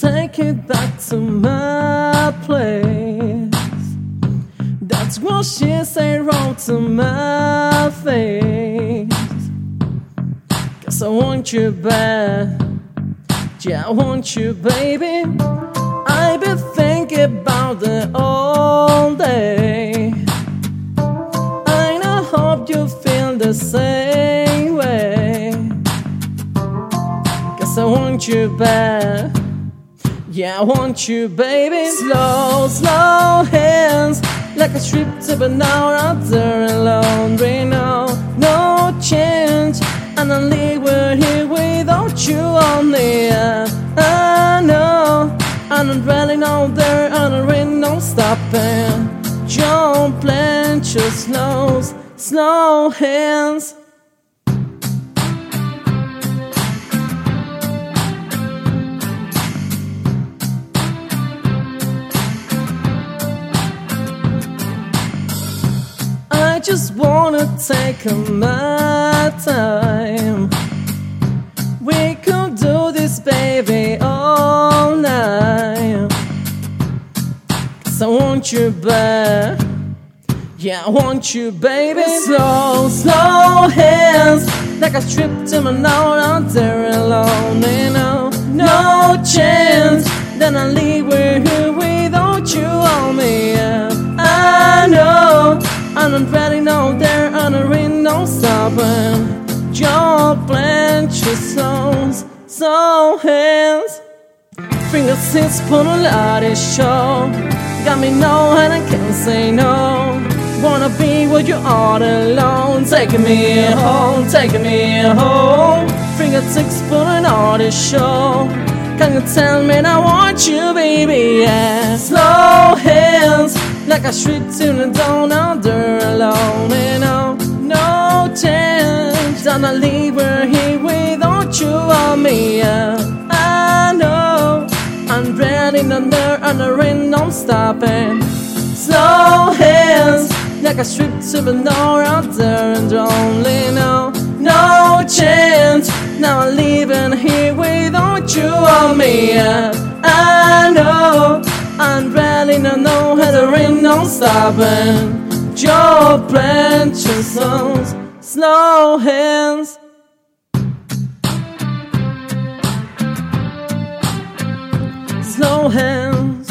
Take it back to my place? That's what she said wrong to my face. Cause I want you back. Yeah, I want you, baby. I've been thinking about it all day. I hope you feel the same way. Cause I want you back. Yeah, I want you, baby. Slow, slow hands. Like a strip to there alone. Right now, no change. And I leave we're here without you on the air. I know. And I'm dwelling out there and there ain't no stopping. Jump and just slow, slow hands. Just wanna take my time. We could do this, baby, all night. Cause I want you back. Yeah, I want you, baby. Slow, slow hands. Like a strip to my now out there alone. You know, no chance. Then I leave we're here I'm ready now there ain't no stopping. Jump and just slow, slow hands. Fingertips på någon lärdig show Got me know and I can't say no. Wanna be where you are alone. Taking me home, taking me home. Fingertips på någon artist show. Can you tell me I want you baby? Yeah. Slow Like a street the dawn out there alone You oh, know, no chance That I leave her here without you on me yeah I know I'm ready under and there ain't no stopping. Slow hands, like a strip to the door out there and only know no chance. Now I'm leaving here without you on me. Yeah, I stopping. Your songs, slow hands. slow hands.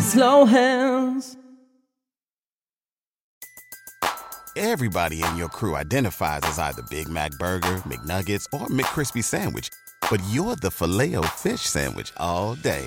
Slow hands. Everybody in your crew identifies as either Big Mac Burger, McNuggets, or McCrispy Sandwich. But you're the Filet-O-Fish Sandwich all day.